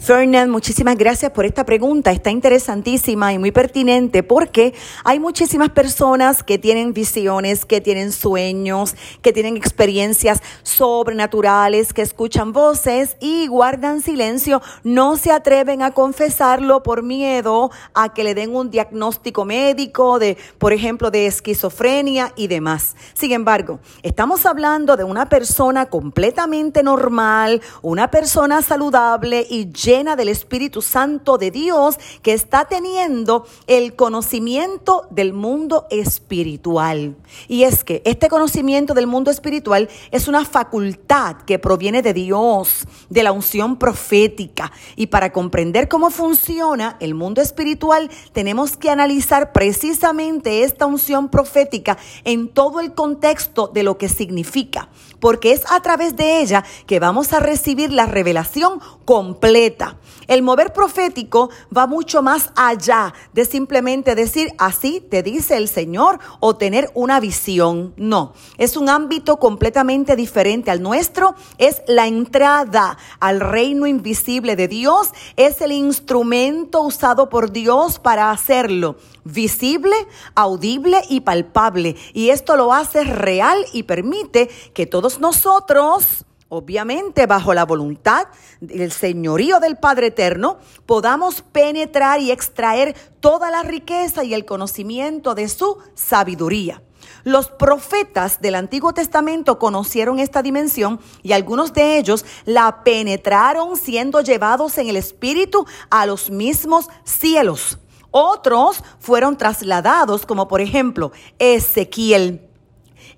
Fernand, muchísimas gracias por esta pregunta. Está interesantísima y muy pertinente porque hay muchísimas personas que tienen visiones, que tienen sueños, que tienen experiencias sobrenaturales, que escuchan voces y guardan silencio. No se atreven a confesarlo por miedo a que le den un diagnóstico médico de, por ejemplo, de esquizofrenia y demás. Sin embargo, estamos hablando de una persona completamente normal, una persona saludable y llena del Espíritu Santo de Dios que está teniendo el conocimiento del mundo espiritual. Y es que este conocimiento del mundo espiritual es una facultad que proviene de Dios, de la unción profética. Y para comprender cómo funciona el mundo espiritual, tenemos que analizar precisamente esta unción profética en todo el contexto de lo que significa. Porque es a través de ella que vamos a recibir la revelación completa. El mover profético va mucho más allá de simplemente decir así te dice el Señor o tener una visión. No, es un ámbito completamente diferente al nuestro. Es la entrada al reino invisible de Dios. Es el instrumento usado por Dios para hacerlo visible, audible y palpable. Y esto lo hace real y permite que todos nosotros obviamente bajo la voluntad del señorío del Padre Eterno, podamos penetrar y extraer toda la riqueza y el conocimiento de su sabiduría. Los profetas del Antiguo Testamento conocieron esta dimensión y algunos de ellos la penetraron siendo llevados en el Espíritu a los mismos cielos. Otros fueron trasladados, como por ejemplo Ezequiel.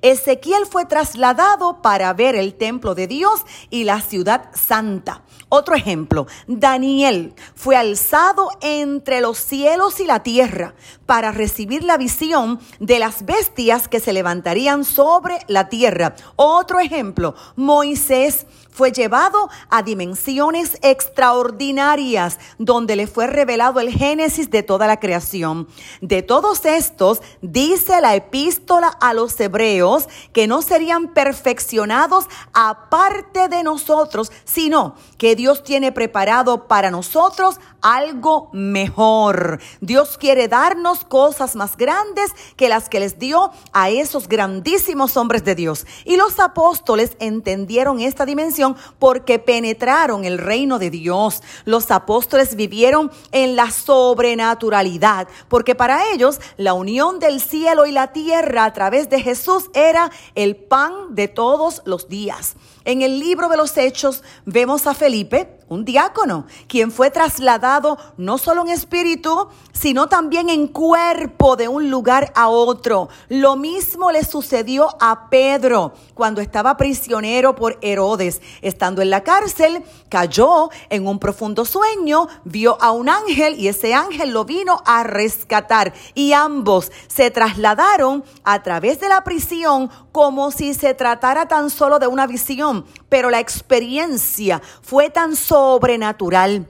Ezequiel fue trasladado para ver el templo de Dios y la ciudad santa. Otro ejemplo, Daniel fue alzado entre los cielos y la tierra para recibir la visión de las bestias que se levantarían sobre la tierra. Otro ejemplo, Moisés fue llevado a dimensiones extraordinarias donde le fue revelado el génesis de toda la creación. De todos estos, dice la epístola a los hebreos que no serían perfeccionados aparte de nosotros, sino que Dios tiene preparado para nosotros algo mejor. Dios quiere darnos cosas más grandes que las que les dio a esos grandísimos hombres de Dios. Y los apóstoles entendieron esta dimensión porque penetraron el reino de Dios. Los apóstoles vivieron en la sobrenaturalidad porque para ellos la unión del cielo y la tierra a través de Jesús era el pan de todos los días. En el libro de los Hechos vemos a Felipe, un diácono, quien fue trasladado no solo en espíritu, sino también en cuerpo de un lugar a otro. Lo mismo le sucedió a Pedro cuando estaba prisionero por Herodes. Estando en la cárcel, cayó en un profundo sueño, vio a un ángel y ese ángel lo vino a rescatar. Y ambos se trasladaron a través de la prisión como si se tratara tan solo de una visión, pero la experiencia fue tan sobrenatural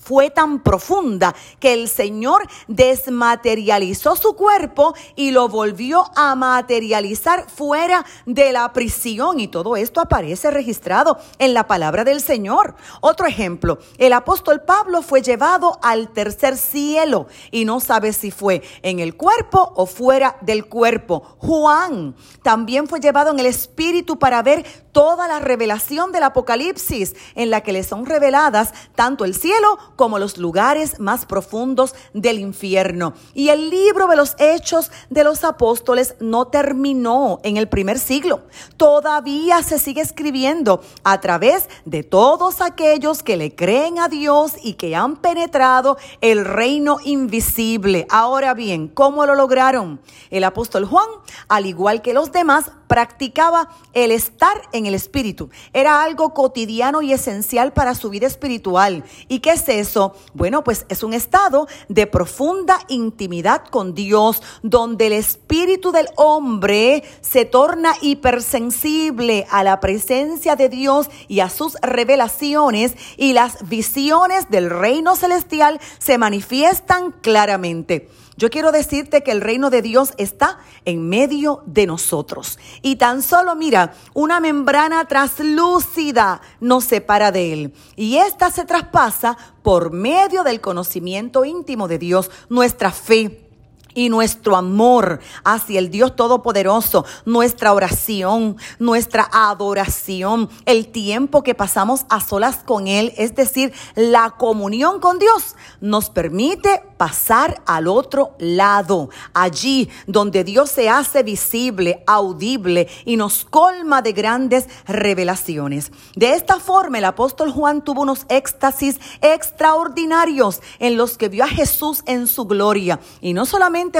fue tan profunda que el Señor desmaterializó su cuerpo y lo volvió a materializar fuera de la prisión. Y todo esto aparece registrado en la palabra del Señor. Otro ejemplo, el apóstol Pablo fue llevado al tercer cielo y no sabe si fue en el cuerpo o fuera del cuerpo. Juan también fue llevado en el espíritu para ver toda la revelación del Apocalipsis en la que le son reveladas tanto el cielo como los lugares más profundos del infierno. Y el libro de los hechos de los apóstoles no terminó en el primer siglo. Todavía se sigue escribiendo a través de todos aquellos que le creen a Dios y que han penetrado el reino invisible. Ahora bien, ¿cómo lo lograron? El apóstol Juan, al igual que los demás, practicaba el estar en el espíritu. Era algo cotidiano y esencial para su vida espiritual. ¿Y qué es eso? Bueno, pues es un estado de profunda intimidad con Dios, donde el espíritu del hombre se torna hipersensible a la presencia de Dios y a sus revelaciones y las visiones del reino celestial se manifiestan claramente. Yo quiero decirte que el reino de Dios está en medio de nosotros. Y tan solo, mira, una membrana traslúcida nos separa de Él. Y esta se traspasa por medio del conocimiento íntimo de Dios, nuestra fe y nuestro amor hacia el Dios Todopoderoso, nuestra oración, nuestra adoración, el tiempo que pasamos a solas con Él, es decir, la comunión con Dios, nos permite pasar al otro lado, allí donde Dios se hace visible, audible y nos colma de grandes revelaciones. De esta forma, el apóstol Juan tuvo unos éxtasis extraordinarios en los que vio a Jesús en su gloria y no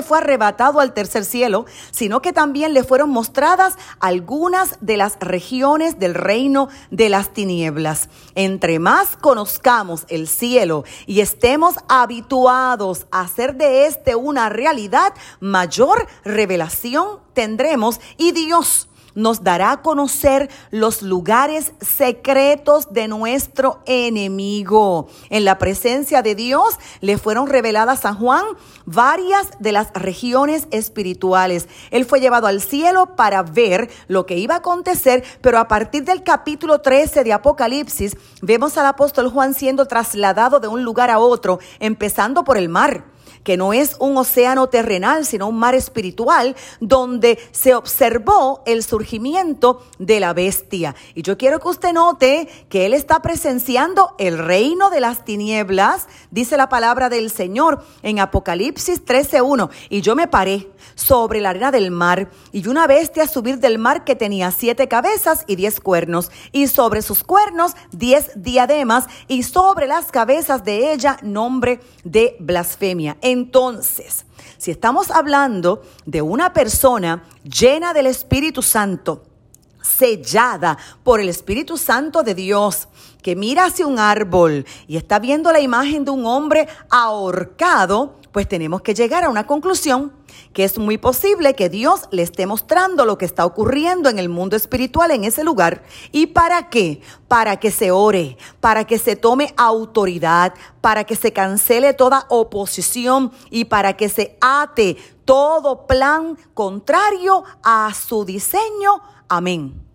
fue arrebatado al tercer cielo, sino que también le fueron mostradas algunas de las regiones del reino de las tinieblas. Entre más conozcamos el cielo y estemos habituados a hacer de este una realidad, mayor revelación tendremos y Dios nos dará a conocer los lugares secretos de nuestro enemigo. En la presencia de Dios le fueron reveladas a Juan varias de las regiones espirituales. Él fue llevado al cielo para ver lo que iba a acontecer, pero a partir del capítulo 13 de Apocalipsis vemos al apóstol Juan siendo trasladado de un lugar a otro, empezando por el mar que no es un océano terrenal, sino un mar espiritual, donde se observó el surgimiento de la bestia. Y yo quiero que usted note que él está presenciando el reino de las tinieblas, dice la palabra del Señor en Apocalipsis 13.1. Y yo me paré sobre la arena del mar y una bestia subir del mar que tenía siete cabezas y diez cuernos, y sobre sus cuernos diez diademas, y sobre las cabezas de ella nombre de blasfemia. Entonces, si estamos hablando de una persona llena del Espíritu Santo, sellada por el Espíritu Santo de Dios, que mira hacia un árbol y está viendo la imagen de un hombre ahorcado, pues tenemos que llegar a una conclusión que es muy posible que Dios le esté mostrando lo que está ocurriendo en el mundo espiritual en ese lugar. ¿Y para qué? Para que se ore, para que se tome autoridad, para que se cancele toda oposición y para que se ate todo plan contrario a su diseño. Amén.